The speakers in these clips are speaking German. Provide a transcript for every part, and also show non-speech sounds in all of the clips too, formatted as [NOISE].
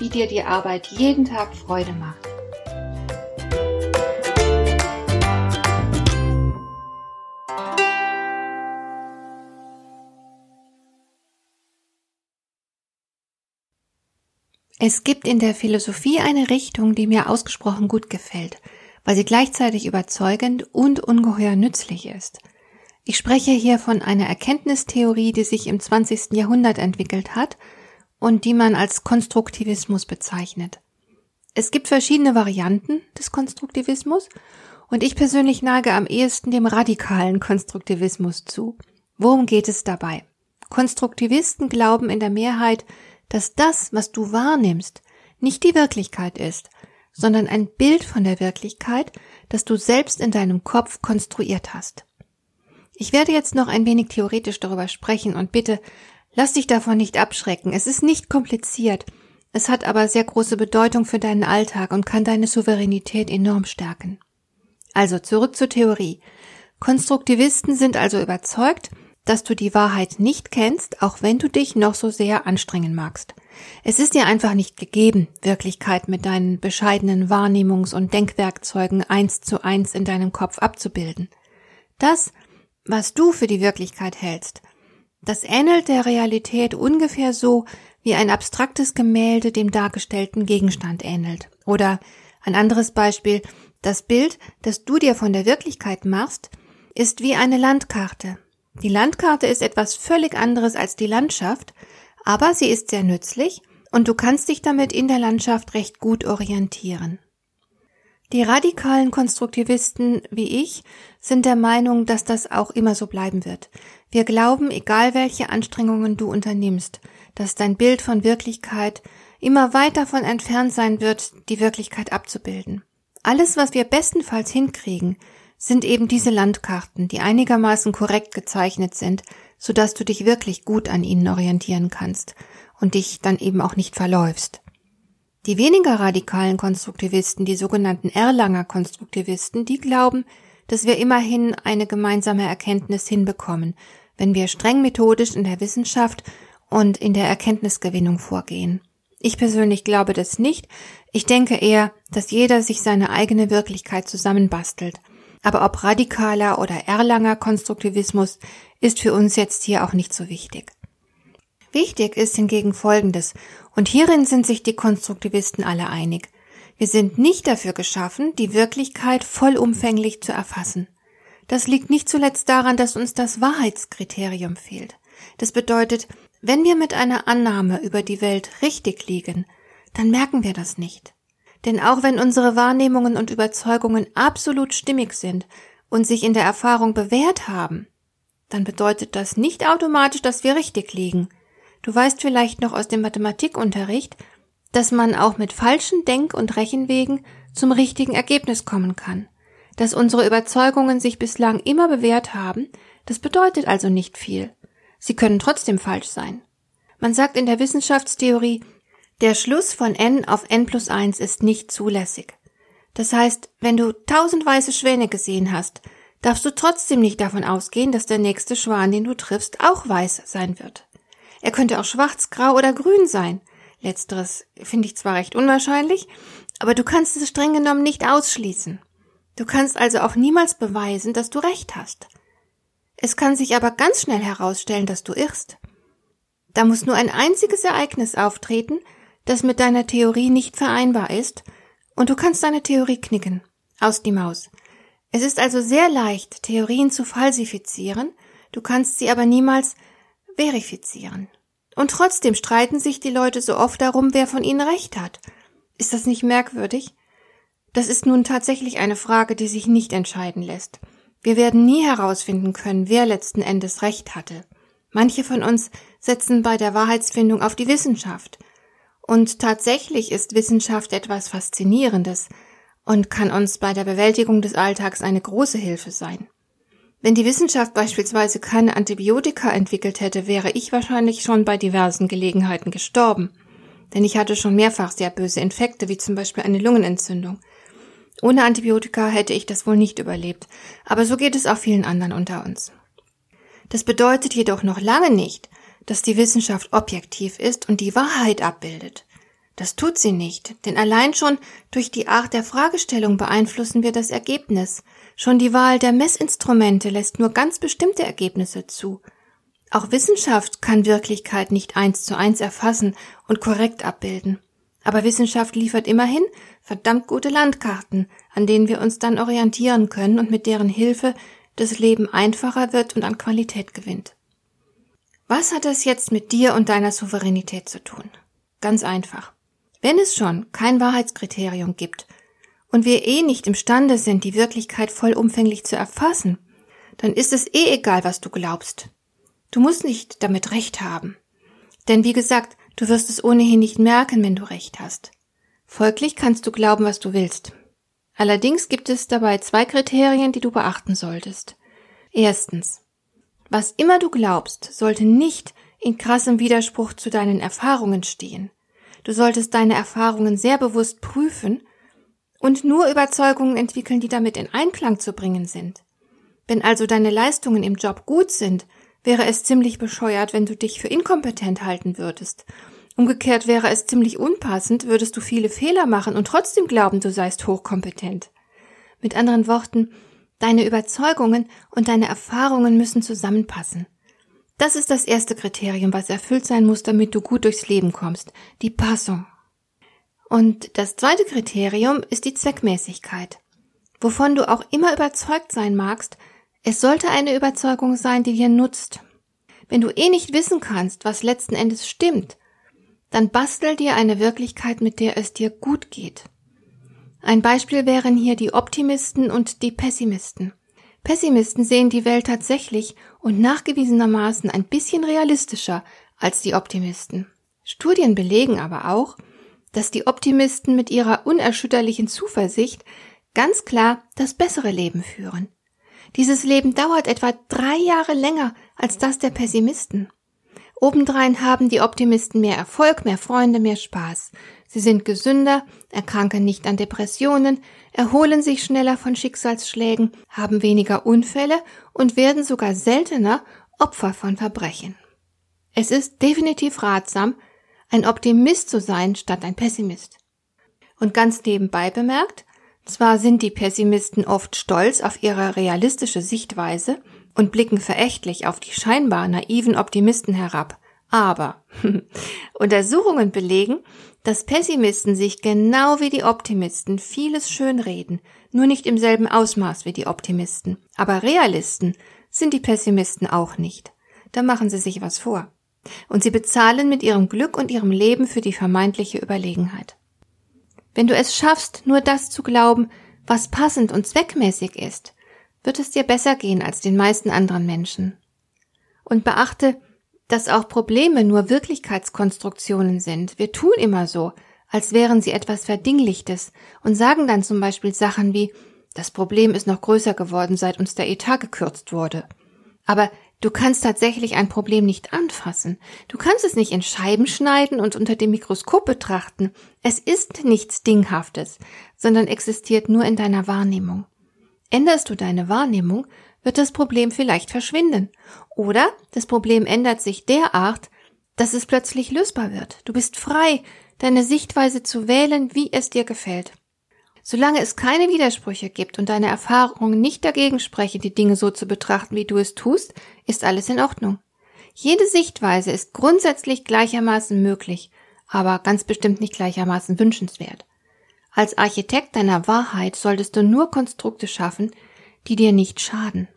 wie dir die Arbeit jeden Tag Freude macht. Es gibt in der Philosophie eine Richtung, die mir ausgesprochen gut gefällt, weil sie gleichzeitig überzeugend und ungeheuer nützlich ist. Ich spreche hier von einer Erkenntnistheorie, die sich im 20. Jahrhundert entwickelt hat und die man als Konstruktivismus bezeichnet. Es gibt verschiedene Varianten des Konstruktivismus und ich persönlich neige am ehesten dem radikalen Konstruktivismus zu. Worum geht es dabei? Konstruktivisten glauben in der Mehrheit, dass das, was du wahrnimmst, nicht die Wirklichkeit ist, sondern ein Bild von der Wirklichkeit, das du selbst in deinem Kopf konstruiert hast. Ich werde jetzt noch ein wenig theoretisch darüber sprechen und bitte Lass dich davon nicht abschrecken. Es ist nicht kompliziert. Es hat aber sehr große Bedeutung für deinen Alltag und kann deine Souveränität enorm stärken. Also zurück zur Theorie. Konstruktivisten sind also überzeugt, dass du die Wahrheit nicht kennst, auch wenn du dich noch so sehr anstrengen magst. Es ist dir einfach nicht gegeben, Wirklichkeit mit deinen bescheidenen Wahrnehmungs- und Denkwerkzeugen eins zu eins in deinem Kopf abzubilden. Das, was du für die Wirklichkeit hältst, das ähnelt der Realität ungefähr so, wie ein abstraktes Gemälde dem dargestellten Gegenstand ähnelt. Oder ein anderes Beispiel, das Bild, das du dir von der Wirklichkeit machst, ist wie eine Landkarte. Die Landkarte ist etwas völlig anderes als die Landschaft, aber sie ist sehr nützlich und du kannst dich damit in der Landschaft recht gut orientieren. Die radikalen Konstruktivisten wie ich sind der Meinung, dass das auch immer so bleiben wird. Wir glauben, egal welche Anstrengungen du unternimmst, dass dein Bild von Wirklichkeit immer weit davon entfernt sein wird, die Wirklichkeit abzubilden. Alles, was wir bestenfalls hinkriegen, sind eben diese Landkarten, die einigermaßen korrekt gezeichnet sind, sodass du dich wirklich gut an ihnen orientieren kannst und dich dann eben auch nicht verläufst. Die weniger radikalen Konstruktivisten, die sogenannten Erlanger Konstruktivisten, die glauben, dass wir immerhin eine gemeinsame Erkenntnis hinbekommen, wenn wir streng methodisch in der Wissenschaft und in der Erkenntnisgewinnung vorgehen. Ich persönlich glaube das nicht. Ich denke eher, dass jeder sich seine eigene Wirklichkeit zusammenbastelt. Aber ob radikaler oder Erlanger Konstruktivismus ist für uns jetzt hier auch nicht so wichtig. Wichtig ist hingegen Folgendes, und hierin sind sich die Konstruktivisten alle einig. Wir sind nicht dafür geschaffen, die Wirklichkeit vollumfänglich zu erfassen. Das liegt nicht zuletzt daran, dass uns das Wahrheitskriterium fehlt. Das bedeutet, wenn wir mit einer Annahme über die Welt richtig liegen, dann merken wir das nicht. Denn auch wenn unsere Wahrnehmungen und Überzeugungen absolut stimmig sind und sich in der Erfahrung bewährt haben, dann bedeutet das nicht automatisch, dass wir richtig liegen. Du weißt vielleicht noch aus dem Mathematikunterricht, dass man auch mit falschen Denk- und Rechenwegen zum richtigen Ergebnis kommen kann. Dass unsere Überzeugungen sich bislang immer bewährt haben, das bedeutet also nicht viel. Sie können trotzdem falsch sein. Man sagt in der Wissenschaftstheorie, der Schluss von n auf n plus 1 ist nicht zulässig. Das heißt, wenn du tausend weiße Schwäne gesehen hast, darfst du trotzdem nicht davon ausgehen, dass der nächste Schwan, den du triffst, auch weiß sein wird. Er könnte auch schwarz, grau oder grün sein. Letzteres finde ich zwar recht unwahrscheinlich, aber du kannst es streng genommen nicht ausschließen. Du kannst also auch niemals beweisen, dass du recht hast. Es kann sich aber ganz schnell herausstellen, dass du irrst. Da muss nur ein einziges Ereignis auftreten, das mit deiner Theorie nicht vereinbar ist, und du kannst deine Theorie knicken. Aus die Maus. Es ist also sehr leicht, Theorien zu falsifizieren, du kannst sie aber niemals verifizieren. Und trotzdem streiten sich die Leute so oft darum, wer von ihnen recht hat. Ist das nicht merkwürdig? Das ist nun tatsächlich eine Frage, die sich nicht entscheiden lässt. Wir werden nie herausfinden können, wer letzten Endes recht hatte. Manche von uns setzen bei der Wahrheitsfindung auf die Wissenschaft. Und tatsächlich ist Wissenschaft etwas Faszinierendes und kann uns bei der Bewältigung des Alltags eine große Hilfe sein. Wenn die Wissenschaft beispielsweise keine Antibiotika entwickelt hätte, wäre ich wahrscheinlich schon bei diversen Gelegenheiten gestorben. Denn ich hatte schon mehrfach sehr böse Infekte, wie zum Beispiel eine Lungenentzündung. Ohne Antibiotika hätte ich das wohl nicht überlebt, aber so geht es auch vielen anderen unter uns. Das bedeutet jedoch noch lange nicht, dass die Wissenschaft objektiv ist und die Wahrheit abbildet. Das tut sie nicht, denn allein schon durch die Art der Fragestellung beeinflussen wir das Ergebnis. Schon die Wahl der Messinstrumente lässt nur ganz bestimmte Ergebnisse zu. Auch Wissenschaft kann Wirklichkeit nicht eins zu eins erfassen und korrekt abbilden. Aber Wissenschaft liefert immerhin verdammt gute Landkarten, an denen wir uns dann orientieren können und mit deren Hilfe das Leben einfacher wird und an Qualität gewinnt. Was hat das jetzt mit dir und deiner Souveränität zu tun? Ganz einfach. Wenn es schon kein Wahrheitskriterium gibt und wir eh nicht imstande sind, die Wirklichkeit vollumfänglich zu erfassen, dann ist es eh egal, was du glaubst. Du musst nicht damit recht haben. Denn wie gesagt, du wirst es ohnehin nicht merken, wenn du recht hast. Folglich kannst du glauben, was du willst. Allerdings gibt es dabei zwei Kriterien, die du beachten solltest. Erstens. Was immer du glaubst, sollte nicht in krassem Widerspruch zu deinen Erfahrungen stehen. Du solltest deine Erfahrungen sehr bewusst prüfen und nur Überzeugungen entwickeln, die damit in Einklang zu bringen sind. Wenn also deine Leistungen im Job gut sind, wäre es ziemlich bescheuert, wenn du dich für inkompetent halten würdest Umgekehrt wäre es ziemlich unpassend, würdest du viele Fehler machen und trotzdem glauben, du seist hochkompetent. Mit anderen Worten, deine Überzeugungen und deine Erfahrungen müssen zusammenpassen. Das ist das erste Kriterium, was erfüllt sein muss, damit du gut durchs Leben kommst. Die Passung. Und das zweite Kriterium ist die Zweckmäßigkeit. Wovon du auch immer überzeugt sein magst, es sollte eine Überzeugung sein, die dir nutzt. Wenn du eh nicht wissen kannst, was letzten Endes stimmt, dann bastel dir eine Wirklichkeit, mit der es dir gut geht. Ein Beispiel wären hier die Optimisten und die Pessimisten. Pessimisten sehen die Welt tatsächlich und nachgewiesenermaßen ein bisschen realistischer als die Optimisten. Studien belegen aber auch, dass die Optimisten mit ihrer unerschütterlichen Zuversicht ganz klar das bessere Leben führen. Dieses Leben dauert etwa drei Jahre länger als das der Pessimisten. Obendrein haben die Optimisten mehr Erfolg, mehr Freunde, mehr Spaß. Sie sind gesünder, erkranken nicht an Depressionen, erholen sich schneller von Schicksalsschlägen, haben weniger Unfälle und werden sogar seltener Opfer von Verbrechen. Es ist definitiv ratsam, ein Optimist zu sein statt ein Pessimist. Und ganz nebenbei bemerkt, zwar sind die Pessimisten oft stolz auf ihre realistische Sichtweise, und blicken verächtlich auf die scheinbar naiven Optimisten herab. Aber [LAUGHS] Untersuchungen belegen, dass Pessimisten sich genau wie die Optimisten vieles schönreden, nur nicht im selben Ausmaß wie die Optimisten. Aber Realisten sind die Pessimisten auch nicht. Da machen sie sich was vor. Und sie bezahlen mit ihrem Glück und ihrem Leben für die vermeintliche Überlegenheit. Wenn du es schaffst, nur das zu glauben, was passend und zweckmäßig ist, wird es dir besser gehen als den meisten anderen Menschen. Und beachte, dass auch Probleme nur Wirklichkeitskonstruktionen sind. Wir tun immer so, als wären sie etwas Verdinglichtes und sagen dann zum Beispiel Sachen wie, das Problem ist noch größer geworden, seit uns der Etat gekürzt wurde. Aber du kannst tatsächlich ein Problem nicht anfassen. Du kannst es nicht in Scheiben schneiden und unter dem Mikroskop betrachten. Es ist nichts Dinghaftes, sondern existiert nur in deiner Wahrnehmung. Änderst du deine Wahrnehmung, wird das Problem vielleicht verschwinden. Oder das Problem ändert sich derart, dass es plötzlich lösbar wird. Du bist frei, deine Sichtweise zu wählen, wie es dir gefällt. Solange es keine Widersprüche gibt und deine Erfahrungen nicht dagegen sprechen, die Dinge so zu betrachten, wie du es tust, ist alles in Ordnung. Jede Sichtweise ist grundsätzlich gleichermaßen möglich, aber ganz bestimmt nicht gleichermaßen wünschenswert. Als Architekt deiner Wahrheit solltest du nur Konstrukte schaffen, die dir nicht schaden.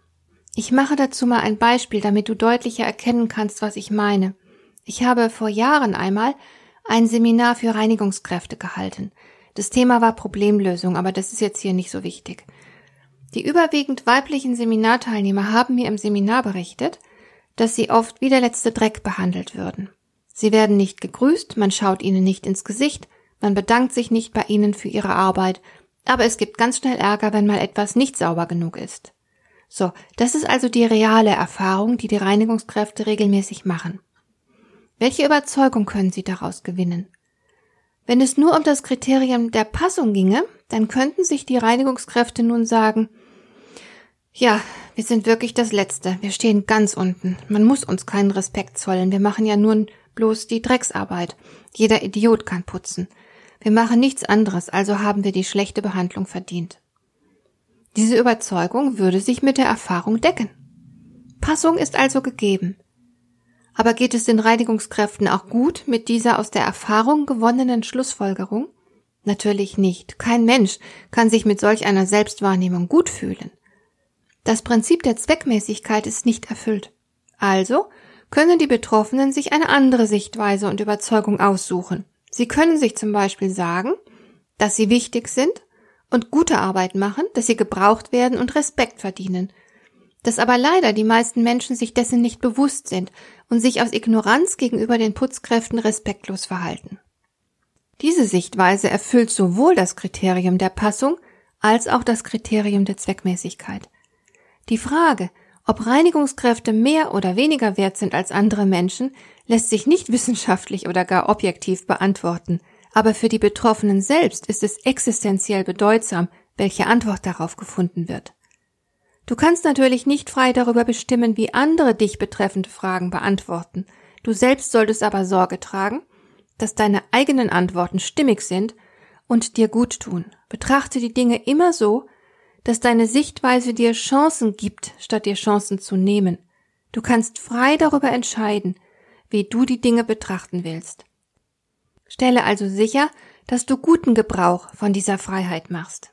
Ich mache dazu mal ein Beispiel, damit du deutlicher erkennen kannst, was ich meine. Ich habe vor Jahren einmal ein Seminar für Reinigungskräfte gehalten. Das Thema war Problemlösung, aber das ist jetzt hier nicht so wichtig. Die überwiegend weiblichen Seminarteilnehmer haben mir im Seminar berichtet, dass sie oft wie der letzte Dreck behandelt würden. Sie werden nicht gegrüßt, man schaut ihnen nicht ins Gesicht, man bedankt sich nicht bei ihnen für ihre Arbeit, aber es gibt ganz schnell Ärger, wenn mal etwas nicht sauber genug ist. So, das ist also die reale Erfahrung, die die Reinigungskräfte regelmäßig machen. Welche Überzeugung können Sie daraus gewinnen? Wenn es nur um das Kriterium der Passung ginge, dann könnten sich die Reinigungskräfte nun sagen, ja, wir sind wirklich das Letzte, wir stehen ganz unten, man muss uns keinen Respekt zollen, wir machen ja nur bloß die Drecksarbeit, jeder Idiot kann putzen, wir machen nichts anderes, also haben wir die schlechte Behandlung verdient. Diese Überzeugung würde sich mit der Erfahrung decken. Passung ist also gegeben. Aber geht es den Reinigungskräften auch gut mit dieser aus der Erfahrung gewonnenen Schlussfolgerung? Natürlich nicht. Kein Mensch kann sich mit solch einer Selbstwahrnehmung gut fühlen. Das Prinzip der Zweckmäßigkeit ist nicht erfüllt. Also können die Betroffenen sich eine andere Sichtweise und Überzeugung aussuchen. Sie können sich zum Beispiel sagen, dass sie wichtig sind und gute Arbeit machen, dass sie gebraucht werden und Respekt verdienen. Dass aber leider die meisten Menschen sich dessen nicht bewusst sind und sich aus Ignoranz gegenüber den Putzkräften respektlos verhalten. Diese Sichtweise erfüllt sowohl das Kriterium der Passung als auch das Kriterium der Zweckmäßigkeit. Die Frage, ob Reinigungskräfte mehr oder weniger wert sind als andere Menschen, lässt sich nicht [LAUGHS] wissenschaftlich oder gar objektiv beantworten, aber für die Betroffenen selbst ist es existenziell bedeutsam, welche Antwort darauf gefunden wird. Du kannst natürlich nicht frei darüber bestimmen, wie andere dich betreffende Fragen beantworten. Du selbst solltest aber Sorge tragen, dass deine eigenen Antworten stimmig sind und dir gut tun. Betrachte die Dinge immer so, dass deine Sichtweise dir Chancen gibt, statt dir Chancen zu nehmen. Du kannst frei darüber entscheiden, wie du die Dinge betrachten willst. Stelle also sicher, dass du guten Gebrauch von dieser Freiheit machst.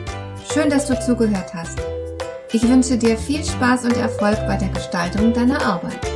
Schön, dass du zugehört hast. Ich wünsche dir viel Spaß und Erfolg bei der Gestaltung deiner Arbeit.